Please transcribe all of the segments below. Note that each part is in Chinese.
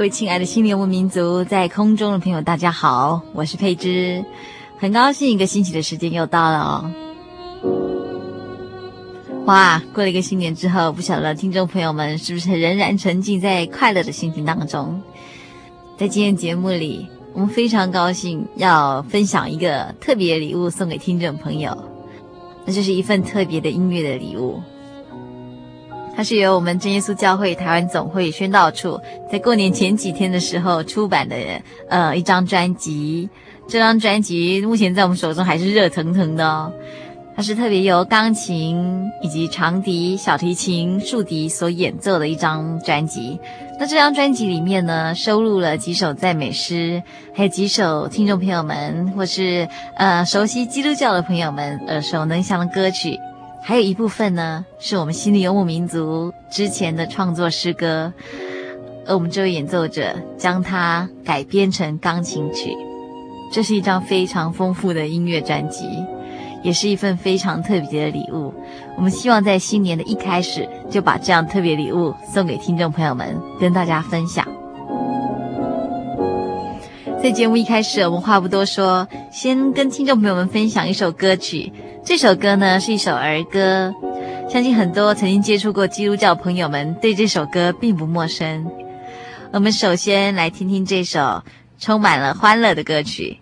各位亲爱的心灵游牧民族，在空中的朋友，大家好，我是佩芝，很高兴一个星期的时间又到了哦。哇，过了一个新年之后，不晓得听众朋友们是不是仍然沉浸在快乐的心情当中？在今天节目里，我们非常高兴要分享一个特别礼物送给听众朋友，那就是一份特别的音乐的礼物。它是由我们真耶稣教会台湾总会宣道处在过年前几天的时候出版的，呃，一张专辑。这张专辑目前在我们手中还是热腾腾的哦。它是特别由钢琴以及长笛、小提琴、竖笛所演奏的一张专辑。那这张专辑里面呢，收录了几首赞美诗，还有几首听众朋友们或是呃熟悉基督教的朋友们耳熟能详的歌曲。还有一部分呢，是我们心灵游牧民族之前的创作诗歌，而我们这位演奏者将它改编成钢琴曲。这是一张非常丰富的音乐专辑，也是一份非常特别的礼物。我们希望在新年的一开始就把这样特别礼物送给听众朋友们，跟大家分享。在节目一开始，我们话不多说，先跟听众朋友们分享一首歌曲。这首歌呢，是一首儿歌，相信很多曾经接触过基督教朋友们对这首歌并不陌生。我们首先来听听这首充满了欢乐的歌曲。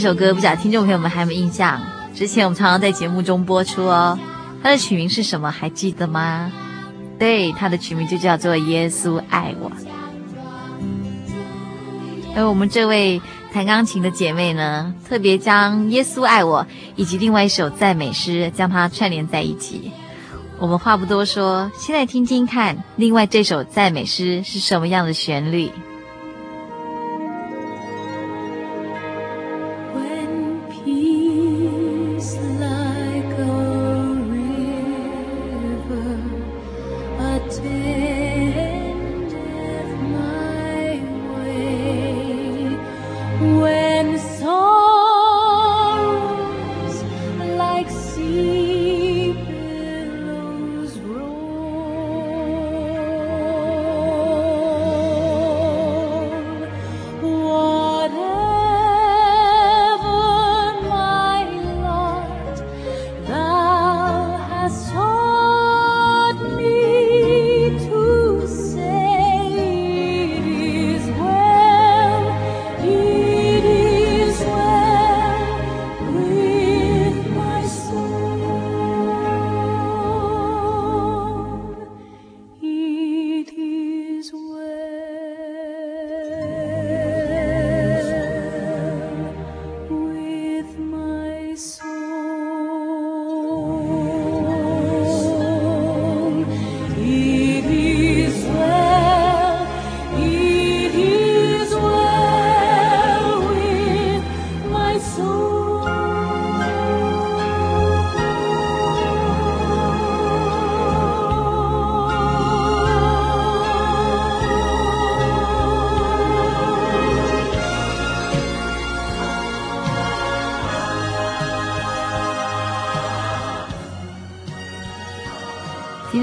这首歌不晓得听众朋友们还有没有印象？之前我们常常在节目中播出哦。它的曲名是什么？还记得吗？对，它的曲名就叫做《耶稣爱我》。而我们这位弹钢琴的姐妹呢，特别将《耶稣爱我》以及另外一首赞美诗将它串联在一起。我们话不多说，先来听听看，另外这首赞美诗是什么样的旋律。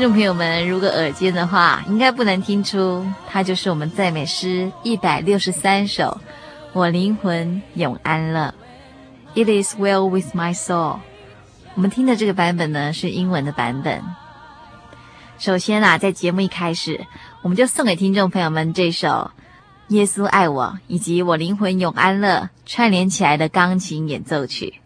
朋友们，如果耳尖的话，应该不难听出，它就是我们赞美诗一百六十三首，我灵魂永安了。It is well with my soul。我们听的这个版本呢，是英文的版本。首先啊，在节目一开始，我们就送给听众朋友们这首《耶稣爱我》以及《我灵魂永安乐》串联起来的钢琴演奏曲。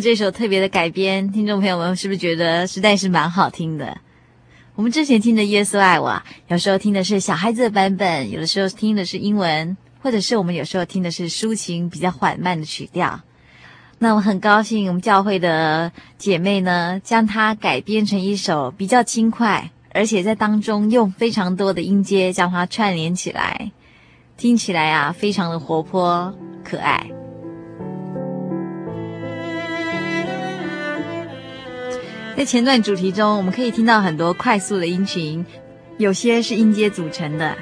这首特别的改编，听众朋友们是不是觉得实在是蛮好听的？我们之前听的《耶稣爱我》，有时候听的是小孩子的版本，有的时候听的是英文，或者是我们有时候听的是抒情比较缓慢的曲调。那我很高兴，我们教会的姐妹呢，将它改编成一首比较轻快，而且在当中用非常多的音阶将它串联起来，听起来啊，非常的活泼可爱。在前段主题中，我们可以听到很多快速的音群，有些是音阶组成的。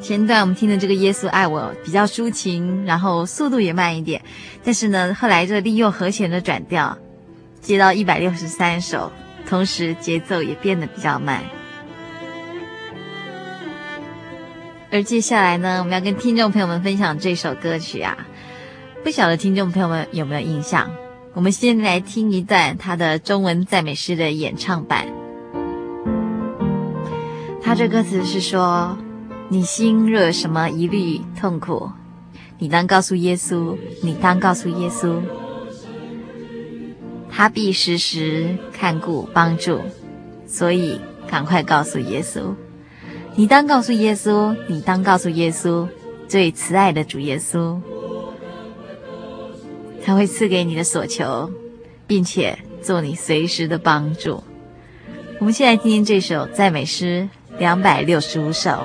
前段我们听的这个《耶稣爱我》比较抒情，然后速度也慢一点。但是呢，后来这利用和弦的转调，接到一百六十三首，同时节奏也变得比较慢。而接下来呢，我们要跟听众朋友们分享这首歌曲啊，不晓得听众朋友们有没有印象？我们先来听一段他的中文赞美诗的演唱版。他这歌词是说：“你心若有什么疑虑痛苦，你当告诉耶稣，你当告诉耶稣，他必时时看顾帮助，所以赶快告诉耶稣。你当告诉耶稣，你当告诉耶稣，最慈爱的主耶稣。”他会赐给你的所求，并且做你随时的帮助。我们现在听听这首赞美诗两百六十五首。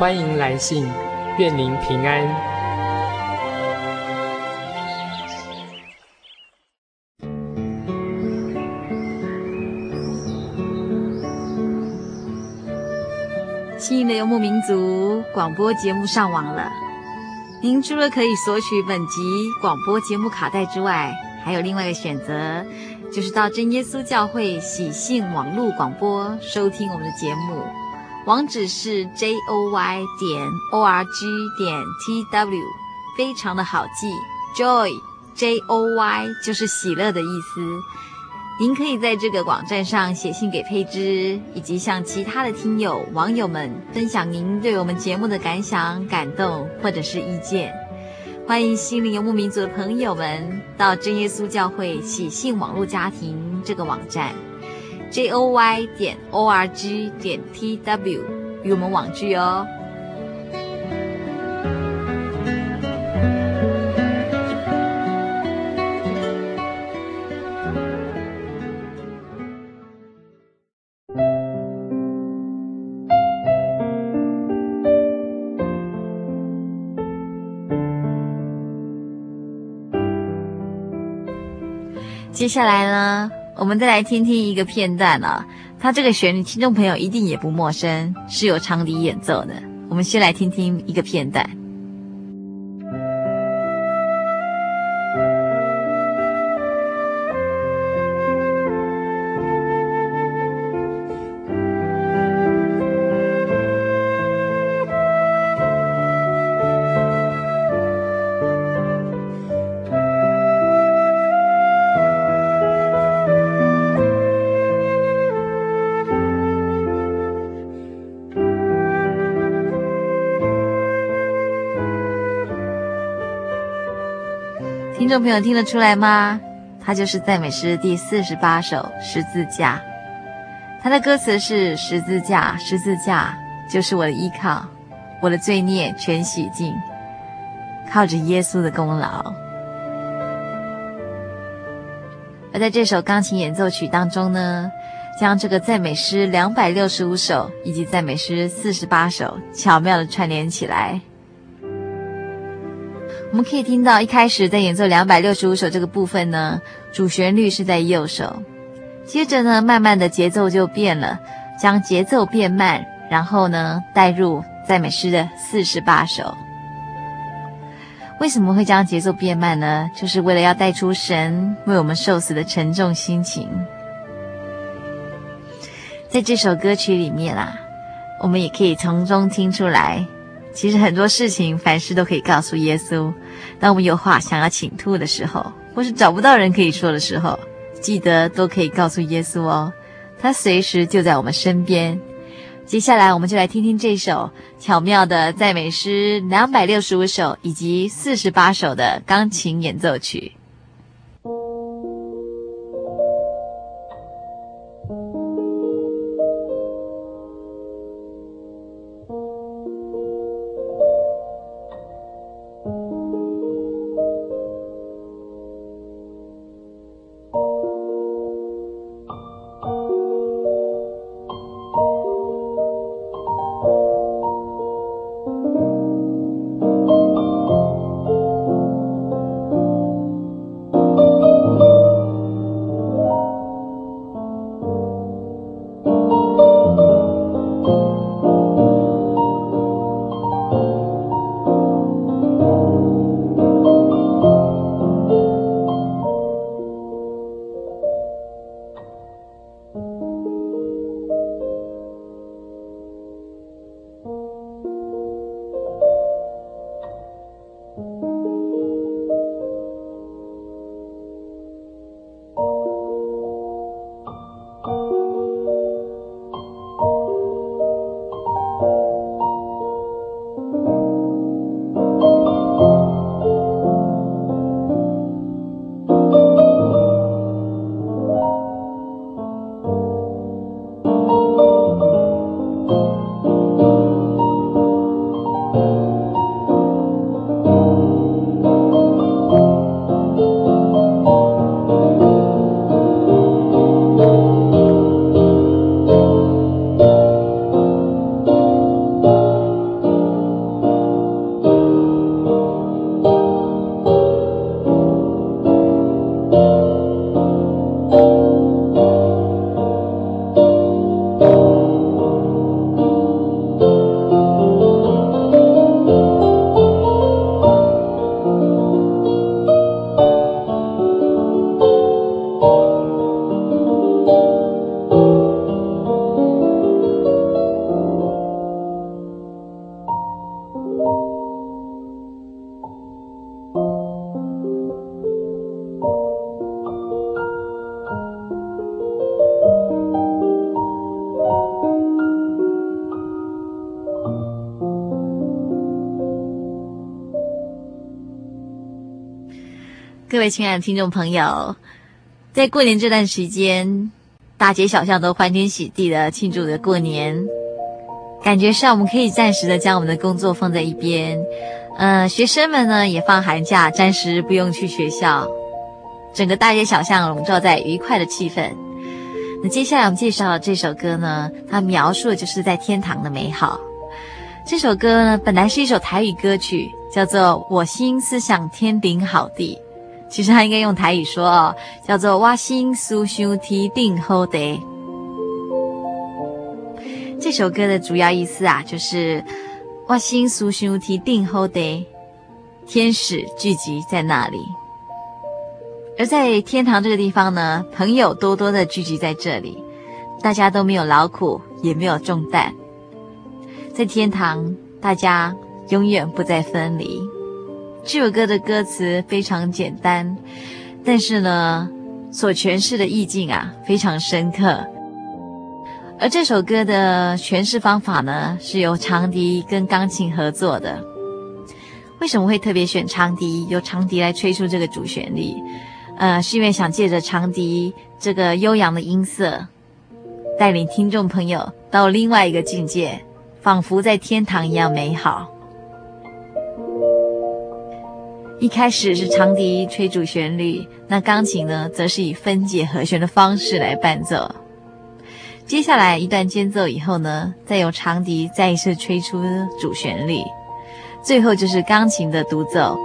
欢迎来信，愿您平安。新的游牧民族广播节目上网了。您除了可以索取本集广播节目卡带之外，还有另外一个选择，就是到真耶稣教会喜信网络广播收听我们的节目。网址是 j o y 点 o r g 点 t w，非常的好记，joy j o y 就是喜乐的意思。您可以在这个网站上写信给佩芝，以及向其他的听友网友们分享您对我们节目的感想、感动或者是意见。欢迎心灵游牧民族的朋友们到真耶稣教会喜信网络家庭这个网站。J O Y 点 O R G 点 T W 与我们网聚哦。接下来呢？我们再来听听一个片段啊，它这个旋律，听众朋友一定也不陌生，是由长笛演奏的。我们先来听听一个片段。众朋友听得出来吗？它就是赞美诗第四十八首《十字架》。它的歌词是：“十字架，十字架，就是我的依靠，我的罪孽全洗净，靠着耶稣的功劳。”而在这首钢琴演奏曲当中呢，将这个赞美诗两百六十五首以及赞美诗四十八首巧妙的串联起来。我们可以听到，一开始在演奏两百六十五首这个部分呢，主旋律是在右手，接着呢，慢慢的节奏就变了，将节奏变慢，然后呢，带入赞美诗的四十八首。为什么会将节奏变慢呢？就是为了要带出神为我们受死的沉重心情。在这首歌曲里面啊，我们也可以从中听出来。其实很多事情，凡事都可以告诉耶稣。当我们有话想要倾吐的时候，或是找不到人可以说的时候，记得都可以告诉耶稣哦，他随时就在我们身边。接下来，我们就来听听这首巧妙的赞美诗两百六十五首以及四十八首的钢琴演奏曲。亲爱的听众朋友，在过年这段时间，大街小巷都欢天喜地的庆祝着过年，感觉上我们可以暂时的将我们的工作放在一边，呃，学生们呢也放寒假，暂时不用去学校，整个大街小巷笼罩在愉快的气氛。那接下来我们介绍这首歌呢，它描述的就是在天堂的美好。这首歌呢，本来是一首台语歌曲，叫做《我心思想天顶好地》。其实他应该用台语说哦，叫做“我心思想提定好地”。这首歌的主要意思啊，就是“我心思想提定好地”，天使聚集在那里。而在天堂这个地方呢，朋友多多的聚集在这里，大家都没有劳苦，也没有重担。在天堂，大家永远不再分离。这首歌的歌词非常简单，但是呢，所诠释的意境啊非常深刻。而这首歌的诠释方法呢，是由长笛跟钢琴合作的。为什么会特别选长笛，由长笛来吹出这个主旋律？呃，是因为想借着长笛这个悠扬的音色，带领听众朋友到另外一个境界，仿佛在天堂一样美好。一开始是长笛吹主旋律，那钢琴呢，则是以分解和弦的方式来伴奏。接下来一段间奏以后呢，再由长笛再一次吹出主旋律，最后就是钢琴的独奏。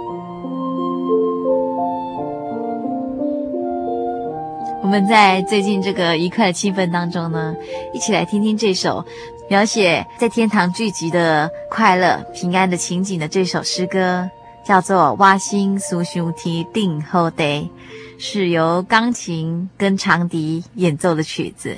我们在最近这个愉快的气氛当中呢，一起来听听这首描写在天堂聚集的快乐、平安的情景的这首诗歌。叫做《蛙心思想天顶好地》，是由钢琴跟长笛演奏的曲子。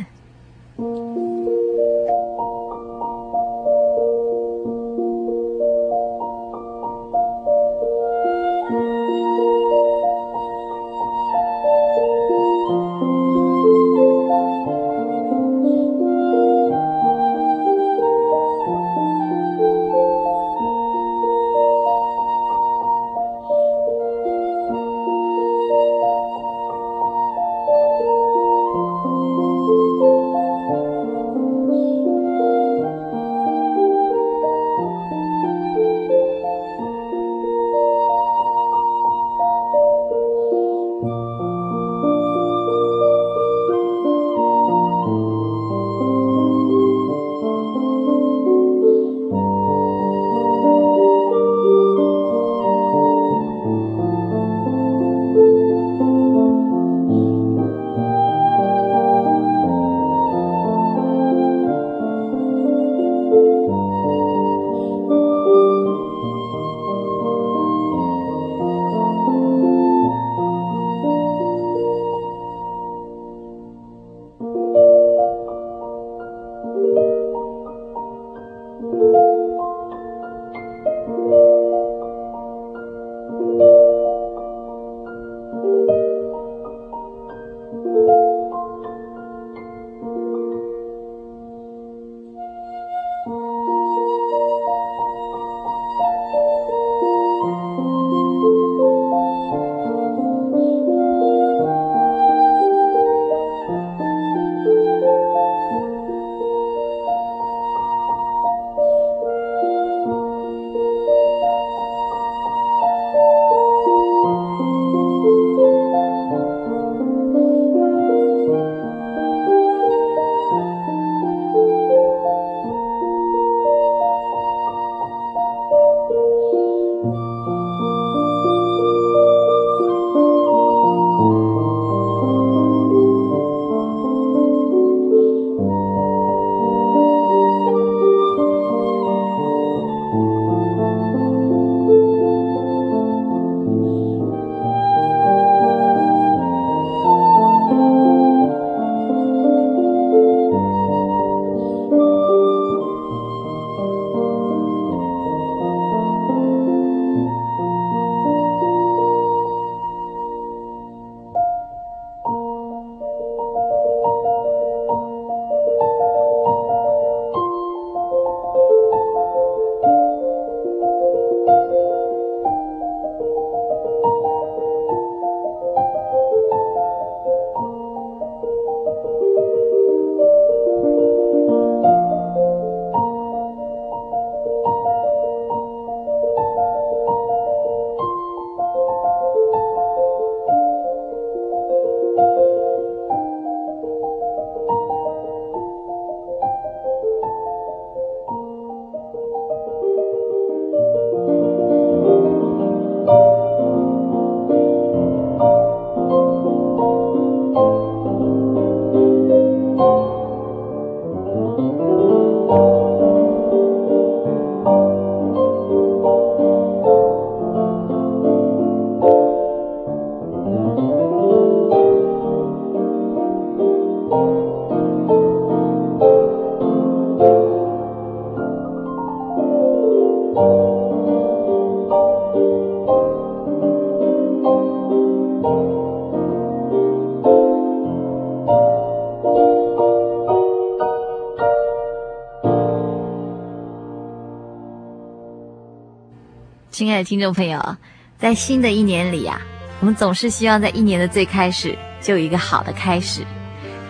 听众朋友，在新的一年里啊，我们总是希望在一年的最开始就有一个好的开始。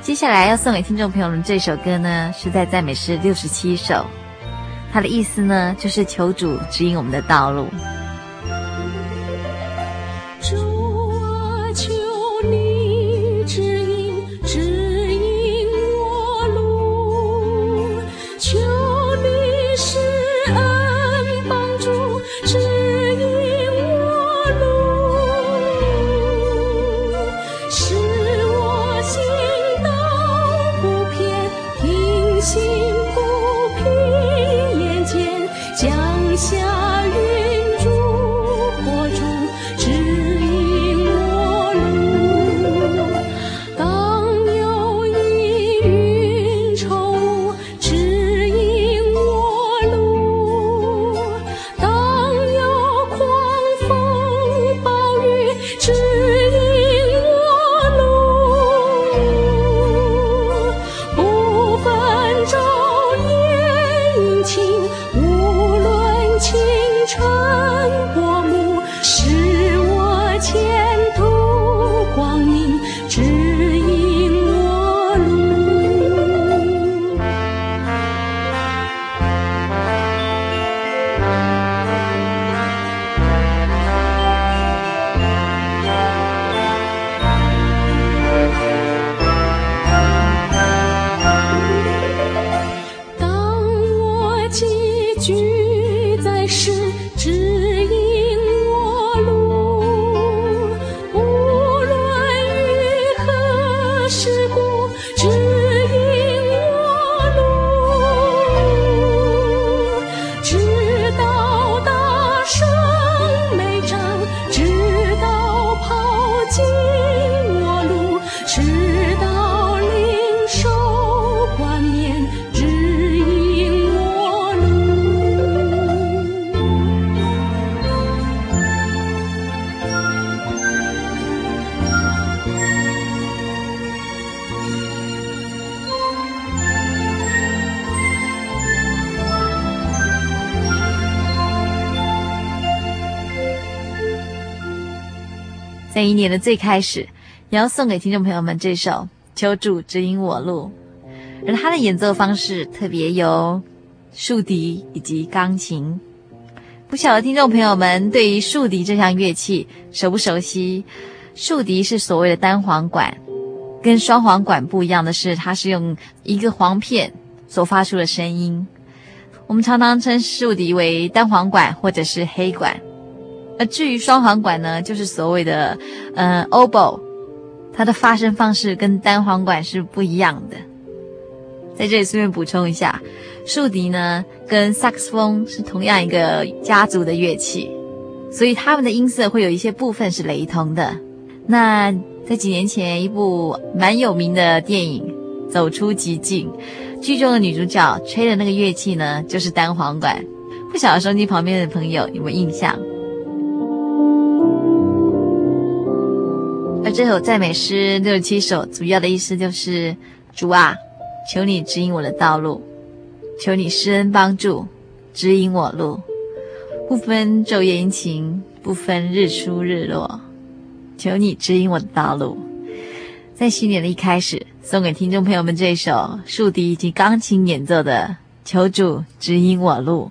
接下来要送给听众朋友们这首歌呢，是在赞美诗六十七首，它的意思呢，就是求主指引我们的道路。在一年的最开始，也要送给听众朋友们这首《求主指引我路》，而他的演奏方式特别有竖笛以及钢琴。不晓得听众朋友们对于竖笛这项乐器熟不熟悉？竖笛是所谓的单簧管，跟双簧管不一样的是，它是用一个簧片所发出的声音。我们常常称竖笛为单簧管或者是黑管。而至于双簧管呢，就是所谓的，呃，oboe，它的发声方式跟单簧管是不一样的。在这里顺便补充一下，竖笛呢跟萨克斯风是同样一个家族的乐器，所以它们的音色会有一些部分是雷同的。那在几年前，一部蛮有名的电影《走出极境》，剧中的女主角吹的那个乐器呢，就是单簧管。不晓得收音机旁边的朋友有没有印象？而这首赞美诗六十七首，主要的意思就是：主啊，求你指引我的道路，求你施恩帮助，指引我路，不分昼夜阴晴，不分日出日落，求你指引我的道路。在新年的一开始，送给听众朋友们这首竖笛以及钢琴演奏的《求主指引我路》。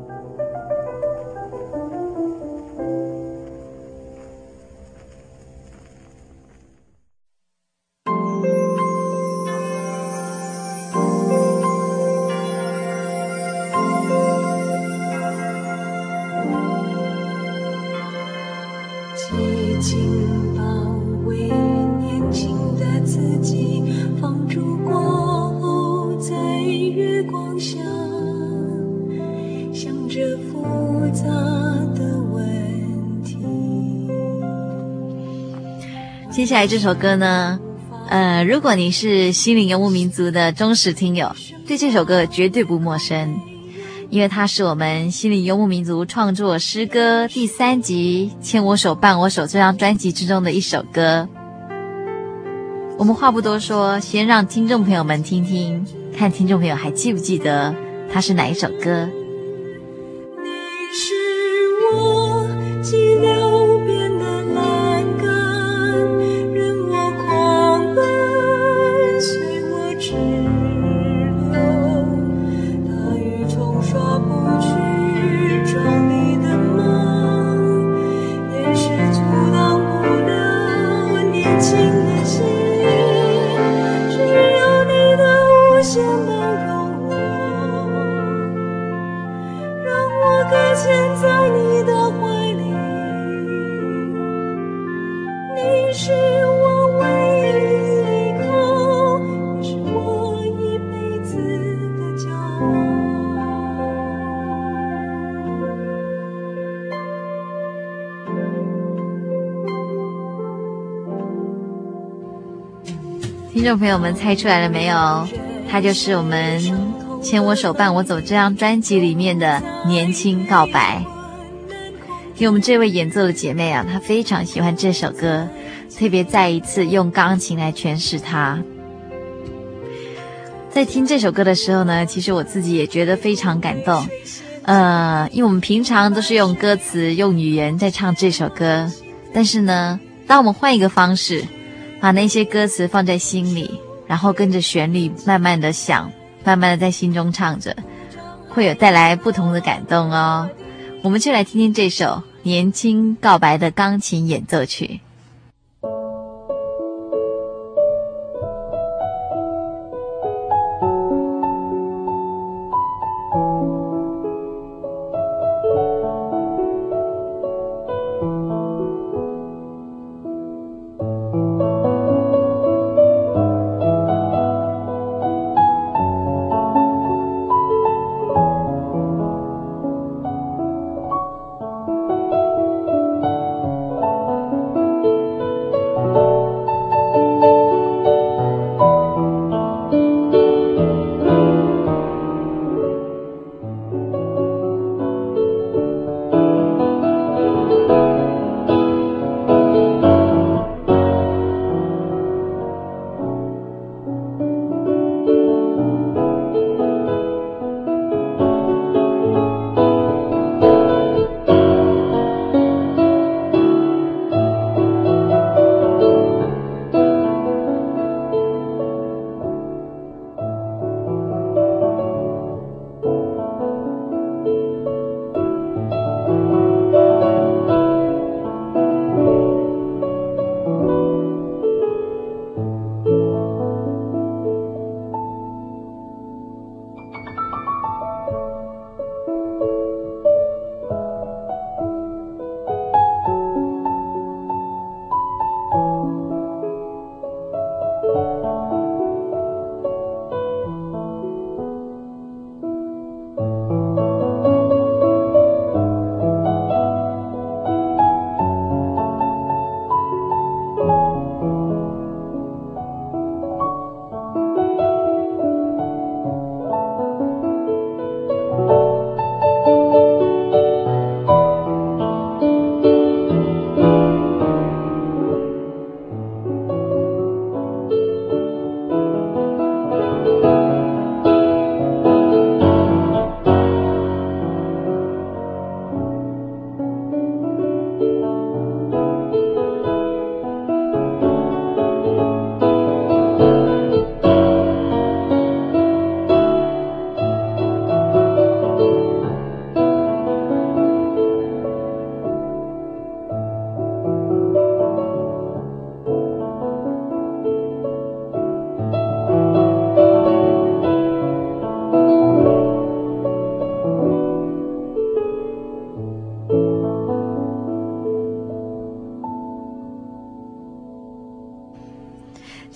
接下来这首歌呢，呃，如果你是心灵游牧民族的忠实听友，对这首歌绝对不陌生，因为它是我们心灵游牧民族创作诗歌第三集《牵我手，伴我手》这张专辑之中的一首歌。我们话不多说，先让听众朋友们听听，看听众朋友还记不记得它是哪一首歌。朋友们猜出来了没有？它就是我们《牵我手，伴我走》这张专辑里面的《年轻告白》。因为我们这位演奏的姐妹啊，她非常喜欢这首歌，特别再一次用钢琴来诠释它。在听这首歌的时候呢，其实我自己也觉得非常感动。呃，因为我们平常都是用歌词、用语言在唱这首歌，但是呢，当我们换一个方式。把那些歌词放在心里，然后跟着旋律慢慢的想，慢慢的在心中唱着，会有带来不同的感动哦。我们就来听听这首《年轻告白》的钢琴演奏曲。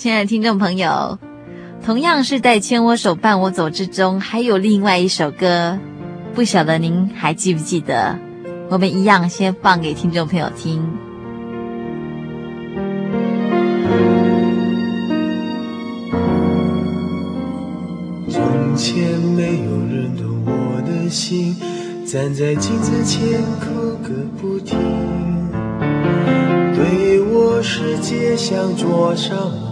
亲爱的听众朋友，同样是在牵我手伴我走之中，还有另外一首歌，不晓得您还记不记得？我们一样先放给听众朋友听。从前没有人懂我的心，站在镜子前哭个不停，对我世界像座沙漠，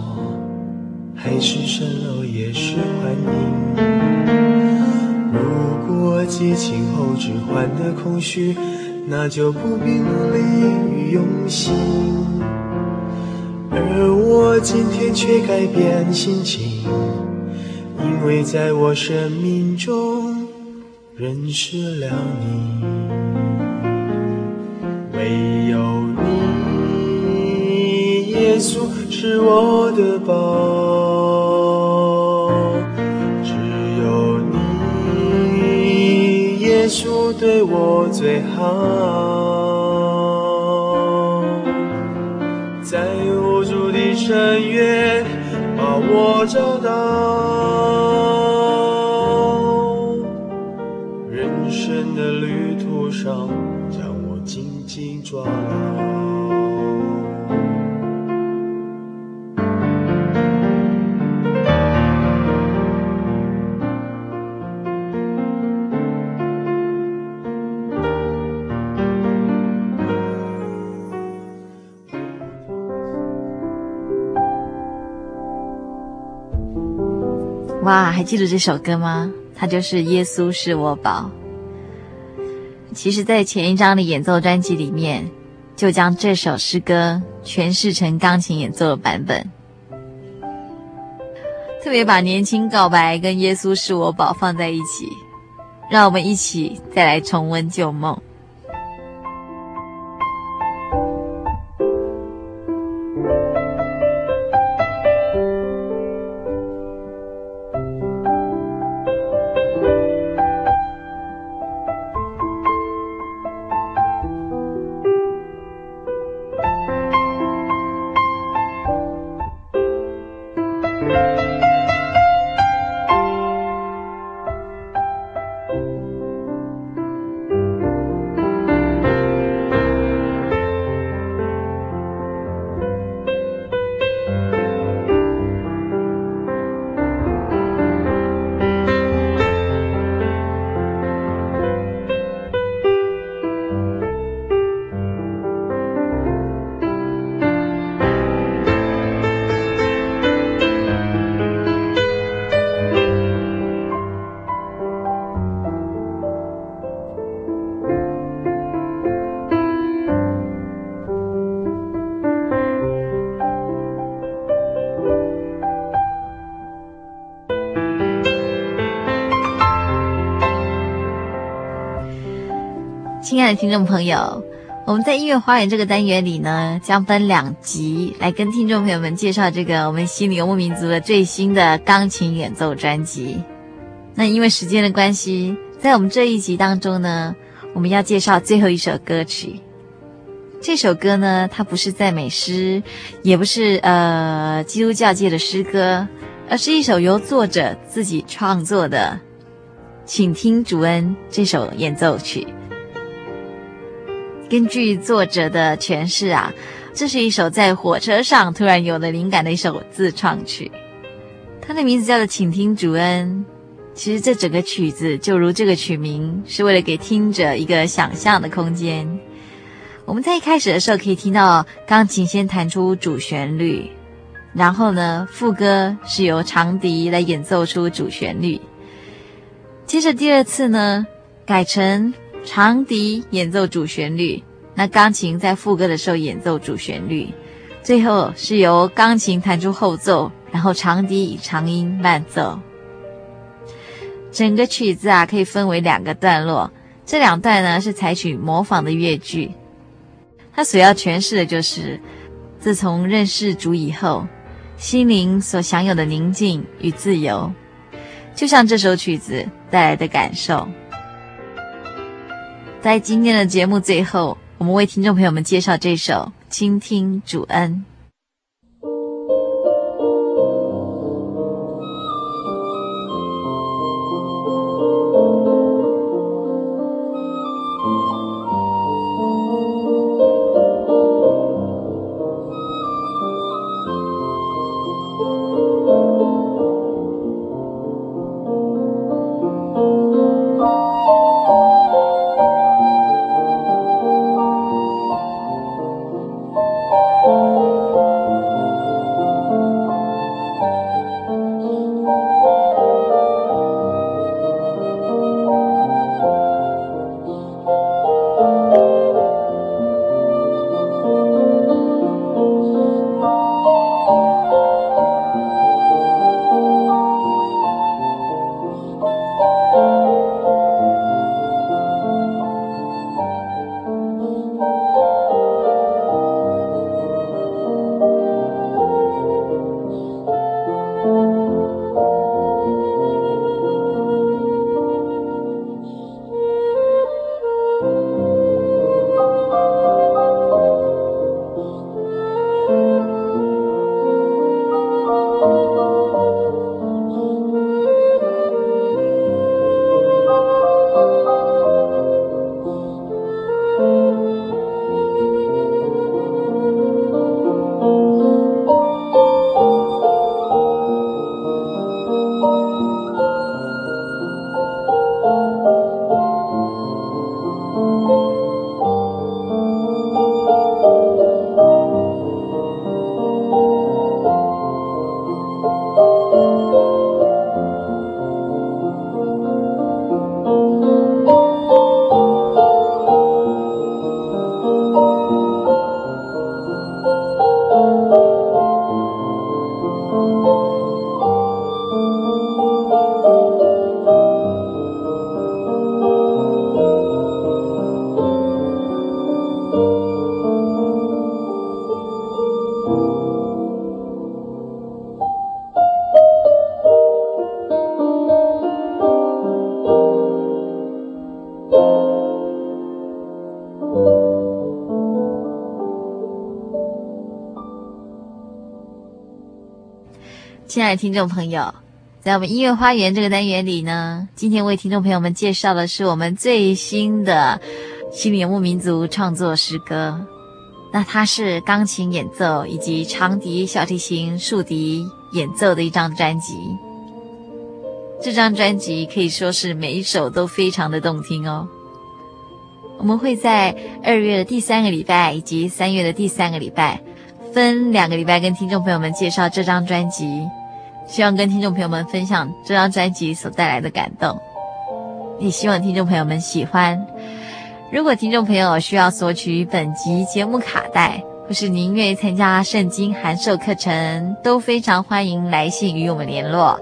海市蜃楼也是幻影。如果激情后只换得空虚。那就不必努力与用心，而我今天却改变心情，因为在我生命中认识了你，唯有你，耶稣是我的宝，对我最好。在无助的深渊把我找到，哇，还记得这首歌吗？它就是《耶稣是我宝》。其实，在前一张的演奏专辑里面，就将这首诗歌诠释成钢琴演奏的版本，特别把年轻告白跟《耶稣是我宝》放在一起，让我们一起再来重温旧梦。亲爱的听众朋友，我们在音乐花园这个单元里呢，将分两集来跟听众朋友们介绍这个我们心里游牧民族的最新的钢琴演奏专辑。那因为时间的关系，在我们这一集当中呢，我们要介绍最后一首歌曲。这首歌呢，它不是赞美诗，也不是呃基督教界的诗歌，而是一首由作者自己创作的《请听主恩》这首演奏曲。根据作者的诠释啊，这是一首在火车上突然有了灵感的一首自创曲。它的名字叫做《请听主恩》。其实这整个曲子就如这个曲名，是为了给听者一个想象的空间。我们在一开始的时候可以听到钢琴先弹出主旋律，然后呢，副歌是由长笛来演奏出主旋律。接着第二次呢，改成。长笛演奏主旋律，那钢琴在副歌的时候演奏主旋律，最后是由钢琴弹出后奏，然后长笛以长音伴奏。整个曲子啊可以分为两个段落，这两段呢是采取模仿的乐句，它所要诠释的就是自从认识主以后，心灵所享有的宁静与自由，就像这首曲子带来的感受。在今天的节目最后，我们为听众朋友们介绍这首《倾听主恩》。亲爱的听众朋友，在我们音乐花园这个单元里呢，今天为听众朋友们介绍的是我们最新的心灵游牧民族创作诗歌。那它是钢琴演奏以及长笛、小提琴、竖笛演奏的一张专辑。这张专辑可以说是每一首都非常的动听哦。我们会在二月的第三个礼拜以及三月的第三个礼拜，分两个礼拜跟听众朋友们介绍这张专辑。希望跟听众朋友们分享这张专辑所带来的感动，也希望听众朋友们喜欢。如果听众朋友需要索取本集节目卡带，或是您愿意参加圣经函授课程，都非常欢迎来信与我们联络。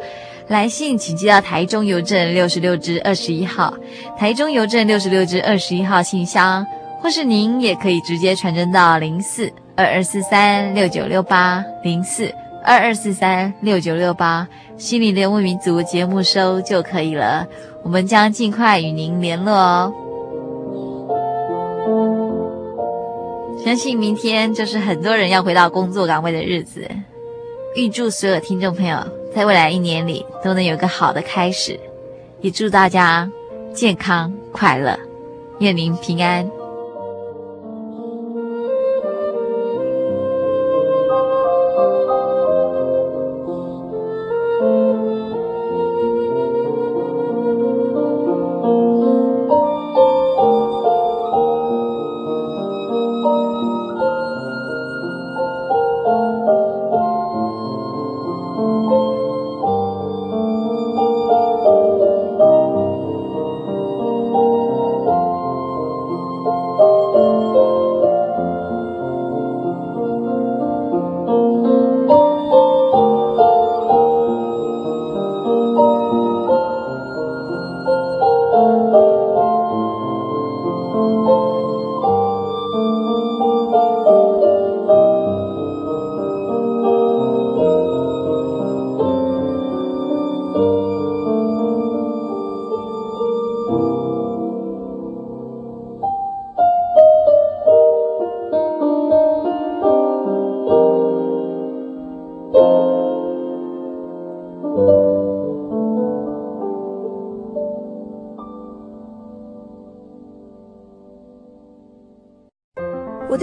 来信请寄到台中邮政六十六支二十一号，台中邮政六十六支二十一号信箱，或是您也可以直接传真到零四二二四三六九六八零四。二二四三六九六八，心灵游牧民族节目收就可以了。我们将尽快与您联络哦。相信明天就是很多人要回到工作岗位的日子。预祝所有听众朋友在未来一年里都能有个好的开始，也祝大家健康快乐，愿您平安。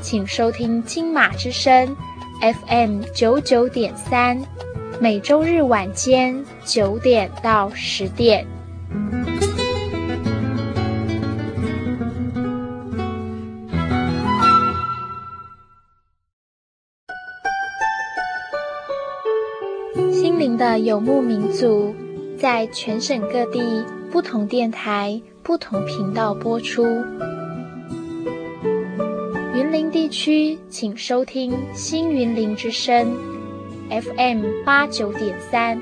请收听金马之声，FM 九九点三，每周日晚间九点到十点。心灵的游牧民族，在全省各地不同电台、不同频道播出。区，请收听新云林之声，FM 八九点三，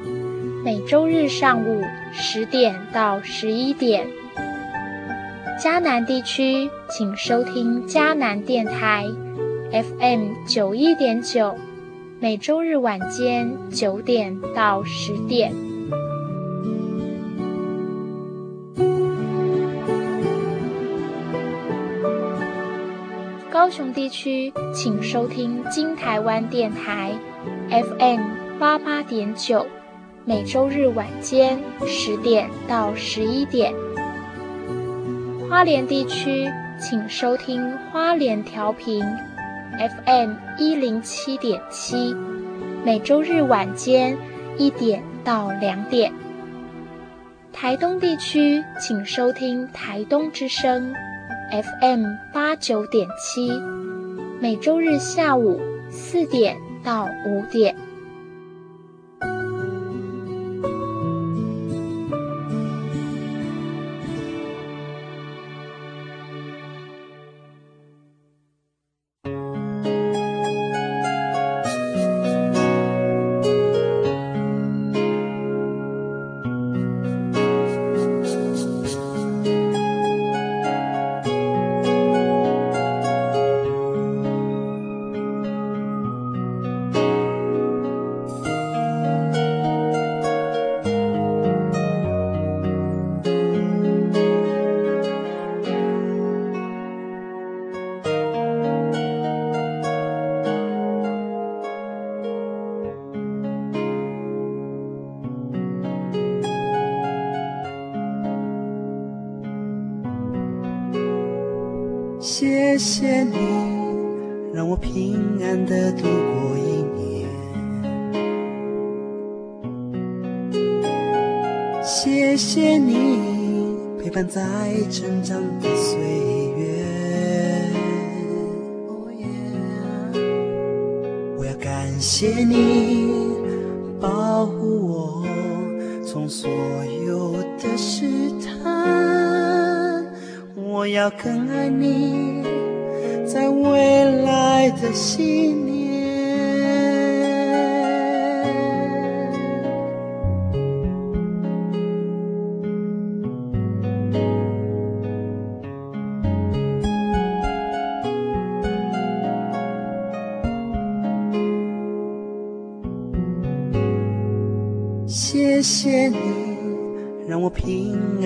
每周日上午十点到十一点。嘉南地区，请收听嘉南电台，FM 九一点九，每周日晚间九点到十点。高雄地区，请收听金台湾电台，FM 八八点九，每周日晚间十点到十一点。花莲地区，请收听花莲调频，FM 一零七点七，每周日晚间一点到两点。台东地区，请收听台东之声。FM 八九点七，每周日下午四点到五点。我要更爱你，在未来的信念。谢谢你，让我平安